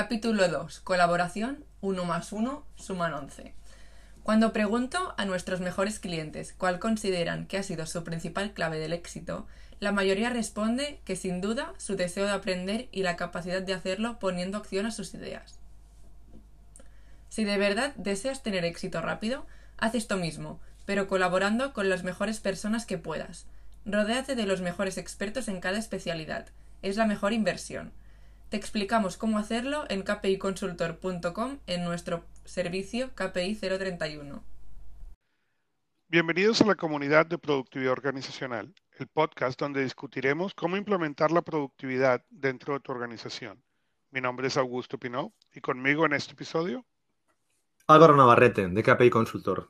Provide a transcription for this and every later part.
Capítulo 2. Colaboración 1 más 1 suman 11. Cuando pregunto a nuestros mejores clientes cuál consideran que ha sido su principal clave del éxito, la mayoría responde que sin duda su deseo de aprender y la capacidad de hacerlo poniendo acción a sus ideas. Si de verdad deseas tener éxito rápido, haz esto mismo, pero colaborando con las mejores personas que puedas. Rodéate de los mejores expertos en cada especialidad. Es la mejor inversión. Te explicamos cómo hacerlo en kpiconsultor.com en nuestro servicio KPI 031. Bienvenidos a la comunidad de productividad organizacional, el podcast donde discutiremos cómo implementar la productividad dentro de tu organización. Mi nombre es Augusto Pinot y conmigo en este episodio Álvaro Navarrete, de KPI Consultor.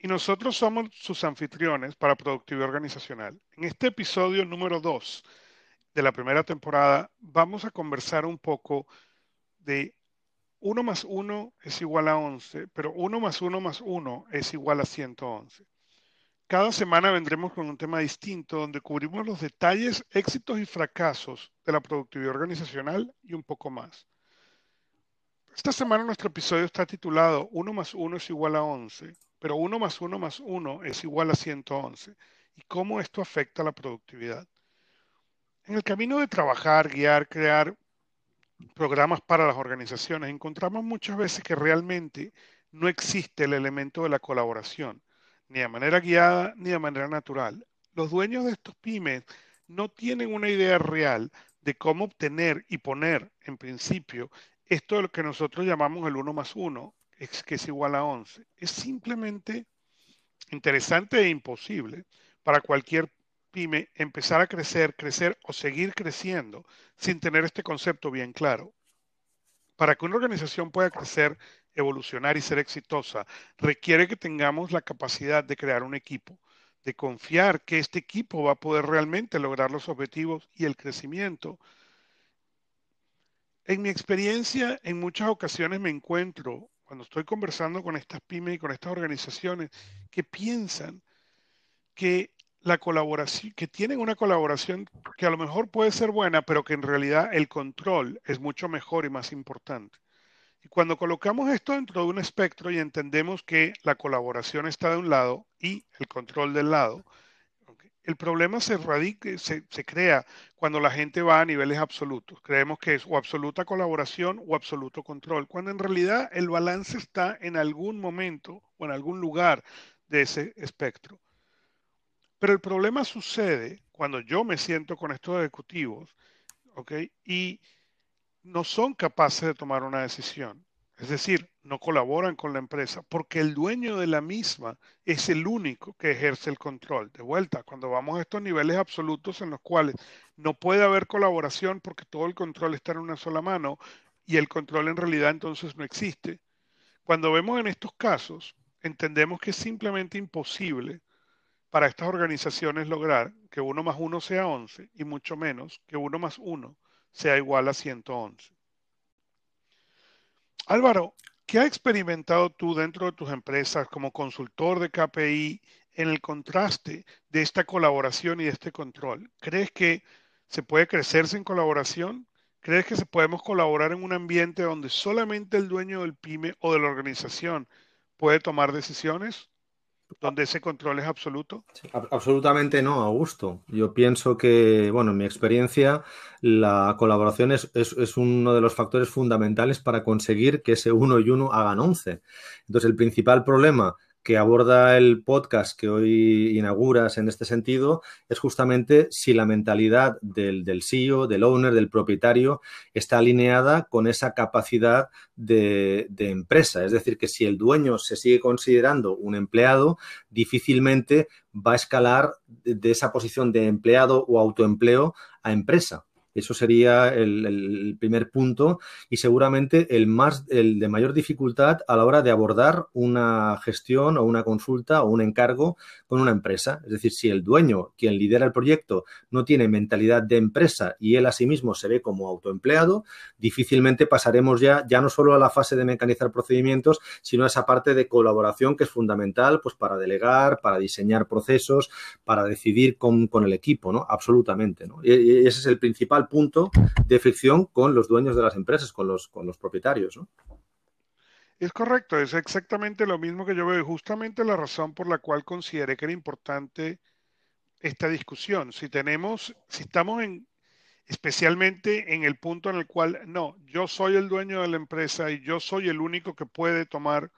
Y nosotros somos sus anfitriones para Productividad Organizacional. En este episodio número 2 de la primera temporada vamos a conversar un poco de 1 más 1 es igual a 11, pero 1 más 1 más 1 es igual a 111. Cada semana vendremos con un tema distinto donde cubrimos los detalles, éxitos y fracasos de la productividad organizacional y un poco más. Esta semana nuestro episodio está titulado 1 más 1 es igual a 11, pero 1 más 1 más 1 es igual a 111 y cómo esto afecta a la productividad. En el camino de trabajar, guiar, crear programas para las organizaciones, encontramos muchas veces que realmente no existe el elemento de la colaboración, ni de manera guiada ni de manera natural. Los dueños de estos pymes no tienen una idea real de cómo obtener y poner en principio esto es lo que nosotros llamamos el 1 más 1, es que es igual a 11. Es simplemente interesante e imposible para cualquier pyme empezar a crecer, crecer o seguir creciendo sin tener este concepto bien claro. Para que una organización pueda crecer, evolucionar y ser exitosa, requiere que tengamos la capacidad de crear un equipo, de confiar que este equipo va a poder realmente lograr los objetivos y el crecimiento en mi experiencia, en muchas ocasiones me encuentro, cuando estoy conversando con estas pymes y con estas organizaciones, que piensan que la colaboración, que tienen una colaboración que a lo mejor puede ser buena, pero que en realidad el control es mucho mejor y más importante. Y cuando colocamos esto dentro de un espectro y entendemos que la colaboración está de un lado y el control del lado, el problema se, radica, se, se, crea cuando la gente va a niveles absolutos. Creemos que es o absoluta colaboración o absoluto control, cuando en realidad el balance está en algún momento o en algún lugar de ese espectro. Pero el problema sucede cuando yo me siento con estos ejecutivos y no son capaces de tomar una decisión. Es decir, no colaboran con la empresa porque el dueño de la misma es el único que ejerce el control. De vuelta, cuando vamos a estos niveles absolutos en los cuales no puede haber colaboración porque todo el control está en una sola mano y el control en realidad entonces no existe. Cuando vemos en estos casos, entendemos que es simplemente imposible para estas organizaciones lograr que uno más uno sea 11 y mucho menos que uno más uno sea igual a 111. Álvaro, ¿qué has experimentado tú dentro de tus empresas como consultor de KPI en el contraste de esta colaboración y de este control? ¿Crees que se puede crecer sin colaboración? ¿Crees que se podemos colaborar en un ambiente donde solamente el dueño del pyme o de la organización puede tomar decisiones? Donde ese control es absoluto? absolutamente no, Augusto. Yo pienso que, bueno, en mi experiencia, la colaboración es, es, uno de los factores fundamentales para conseguir que ese uno y uno hagan once. Entonces, el principal problema que aborda el podcast que hoy inauguras en este sentido es justamente si la mentalidad del, del CEO, del owner, del propietario está alineada con esa capacidad de, de, empresa. Es decir, que si el dueño se sigue considerando un empleado, difícilmente va a escalar de esa posición de empleado o autoempleo a empresa. Eso sería el, primer punto y seguramente el, más, el de mayor dificultad a la hora de abordar una gestión o una consulta o un encargo con una empresa. Es decir, si el dueño, quien lidera el proyecto, no tiene mentalidad de empresa y él a sí mismo se ve como autoempleado, difícilmente pasaremos ya, ya no solo a la fase de mecanizar procedimientos, sino a esa parte de colaboración que es fundamental pues, para delegar, para diseñar procesos, para decidir con, con el equipo, ¿no? Absolutamente. ¿no? Y, y ese es el principal punto de fricción con los dueños de las empresas, con los, con los propietarios. ¿no? Es correcto, es exactamente lo mismo que yo veo, justamente la razón por la cual consideré que era importante esta discusión. Si tenemos, si estamos en, especialmente en el punto en el cual, no, yo soy el dueño de la empresa y yo soy el único que puede tomar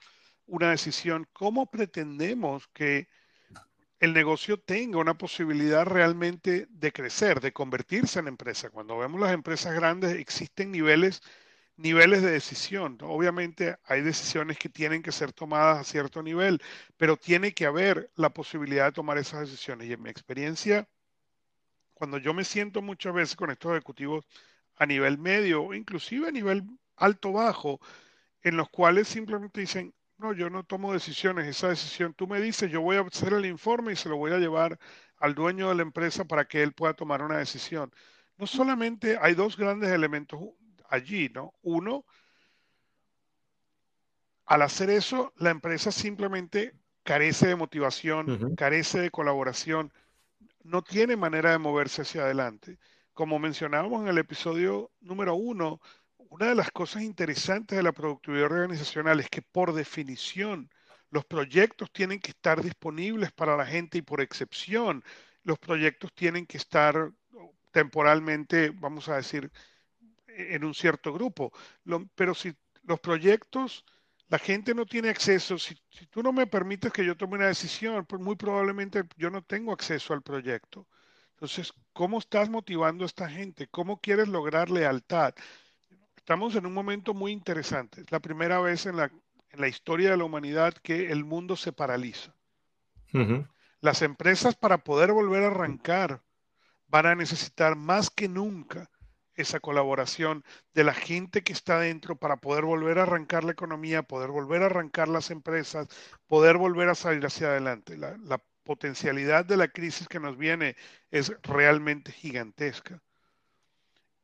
una decisión, ¿cómo pretendemos que el negocio tenga una posibilidad realmente de crecer, de convertirse en empresa? Cuando vemos las empresas grandes, existen niveles, niveles de decisión. Obviamente hay decisiones que tienen que ser tomadas a cierto nivel, pero tiene que haber la posibilidad de tomar esas decisiones. Y en mi experiencia, cuando yo me siento muchas veces con estos ejecutivos a nivel medio, inclusive a nivel alto-bajo, en los cuales simplemente dicen, no, yo no tomo decisiones, esa decisión tú me dices, yo voy a hacer el informe y se lo voy a llevar al dueño de la empresa para que él pueda tomar una decisión. No solamente hay dos grandes elementos allí, ¿no? Uno, al hacer eso, la empresa simplemente carece de motivación, carece de colaboración, no tiene manera de moverse hacia adelante. Como mencionábamos en el episodio número uno, una de las cosas interesantes de la productividad organizacional es que por definición los proyectos tienen que estar disponibles para la gente y por excepción los proyectos tienen que estar temporalmente, vamos a decir, en un cierto grupo. pero si los proyectos la gente no tiene acceso. Si, tú no me permites que yo tome una decisión, pues muy probablemente yo no tengo acceso al proyecto. Entonces, ¿cómo estás motivando a esta gente? ¿Cómo quieres lograr lealtad? Estamos en un momento muy interesante. Es la primera vez en la, en la historia de la humanidad que el mundo se paraliza. Las empresas para poder volver a arrancar van a necesitar más que nunca esa colaboración de la gente que está dentro para poder volver a arrancar la economía, poder volver a arrancar las empresas, poder volver a salir hacia adelante. La, la potencialidad de la crisis que nos viene es realmente gigantesca.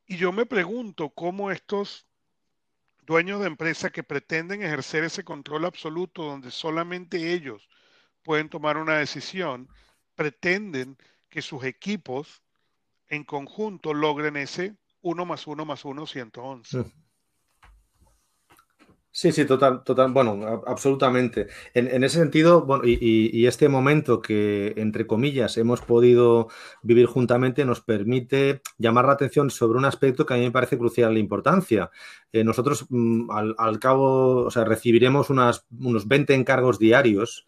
Y yo me pregunto cómo estos dueños de empresa que pretenden ejercer ese control absoluto donde solamente ellos pueden tomar una decisión, pretenden que sus equipos en conjunto logren ese 1 más 1 más 1, 111. Sí, sí, total, total, bueno, absolutamente. En, ese sentido, bueno, y, este momento que, entre comillas, hemos podido vivir juntamente nos permite llamar la atención sobre un aspecto que a mí me parece crucial la importancia. Eh, nosotros, mm, al, al, cabo, o sea, recibiremos unas, unos 20 encargos diarios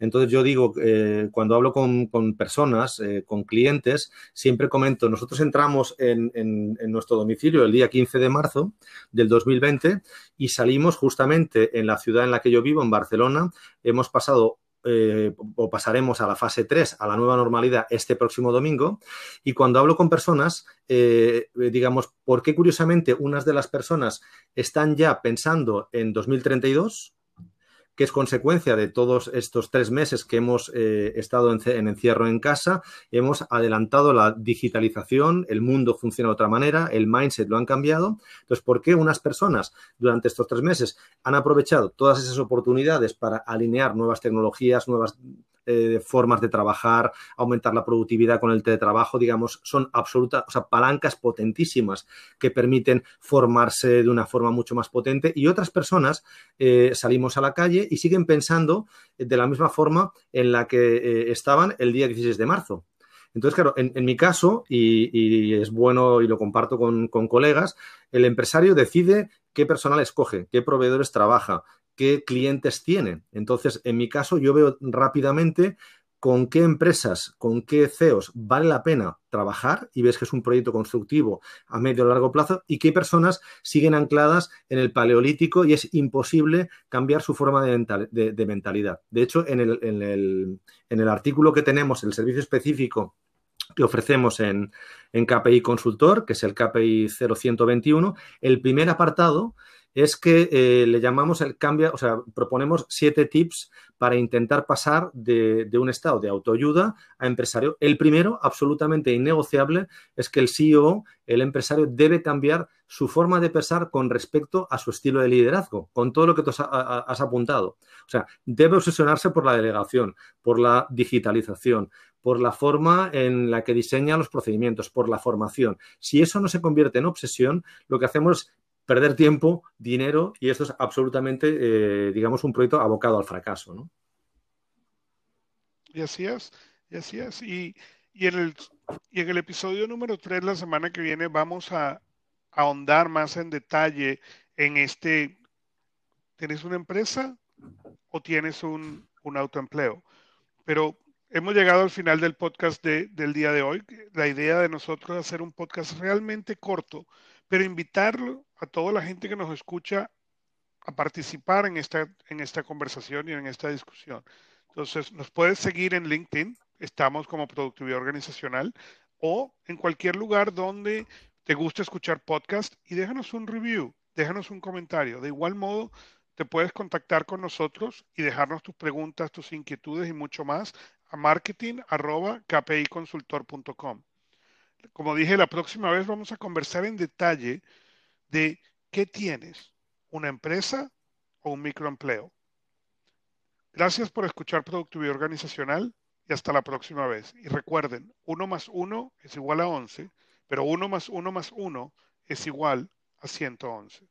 entonces yo digo, eh, cuando hablo con, personas, eh, con clientes, siempre comento, nosotros entramos en, nuestro domicilio el día 15 de marzo del 2020 y salimos justamente en la ciudad en la que yo vivo, en Barcelona. Hemos pasado eh, o pasaremos a la fase 3, a la nueva normalidad, este próximo domingo. Y cuando hablo con personas, digamos, ¿por qué curiosamente unas de las personas están ya pensando en 2032? Que es consecuencia de todos estos tres meses que hemos eh, estado en, encierro en casa. Hemos adelantado la digitalización, el mundo funciona de otra manera, el mindset lo han cambiado. Entonces, ¿por qué unas personas durante estos tres meses han aprovechado todas esas oportunidades para alinear nuevas tecnologías, nuevas eh, formas de trabajar, aumentar la productividad con el teletrabajo, digamos, son absolutas, o sea, palancas potentísimas que permiten formarse de una forma mucho más potente y otras personas eh, salimos a la calle y siguen pensando de la misma forma en la que eh, estaban el día 16 de marzo. Entonces, claro, en, mi caso, y, es bueno y lo comparto con, con, colegas, el empresario decide qué personal escoge, qué proveedores trabaja, qué clientes tiene. Entonces, en mi caso, yo veo rápidamente con qué empresas, con qué CEOs vale la pena trabajar y ves que es un proyecto constructivo a medio o largo plazo y qué personas siguen ancladas en el paleolítico y es imposible cambiar su forma de, mentalidad. De hecho, en el, artículo que tenemos, el servicio específico que ofrecemos en, en KPI Consultor, que es el KPI 0121, el primer apartado es que eh, le llamamos el cambio, o sea, proponemos siete tips para intentar pasar de, de, un estado de autoayuda a empresario. El primero, absolutamente innegociable, es que el CEO, el empresario, debe cambiar su forma de pensar con respecto a su estilo de liderazgo, con todo lo que tú has, has apuntado. O sea, debe obsesionarse por la delegación, por la digitalización, por la forma en la que diseña los procedimientos, por la formación. Si eso no se convierte en obsesión, lo que hacemos es perder tiempo, dinero y esto es absolutamente, eh, digamos, un proyecto abocado al fracaso. ¿no? Y así es, y así es. Y, y, en, el, y en el episodio número 3, la semana que viene, vamos a, ahondar más en detalle en este, ¿tienes una empresa o tienes un, un autoempleo? Pero hemos llegado al final del podcast de, del día de hoy. La idea de nosotros es hacer un podcast realmente corto, pero invitarlo a toda la gente que nos escucha a participar en esta, en esta conversación y en esta discusión. Entonces, nos puedes seguir en LinkedIn, estamos como Productividad Organizacional, o en cualquier lugar donde te guste escuchar podcast y déjanos un review, déjanos un comentario. De igual modo, te puedes contactar con nosotros y dejarnos tus preguntas, tus inquietudes y mucho más a marketing.kpiconsultor.com. Como dije, la próxima vez vamos a conversar en detalle de qué tienes, una empresa o un microempleo. Gracias por escuchar Productividad Organizacional y hasta la próxima vez. Y recuerden, 1 más 1 es igual a 11, pero 1 más 1 más 1 es igual a 111.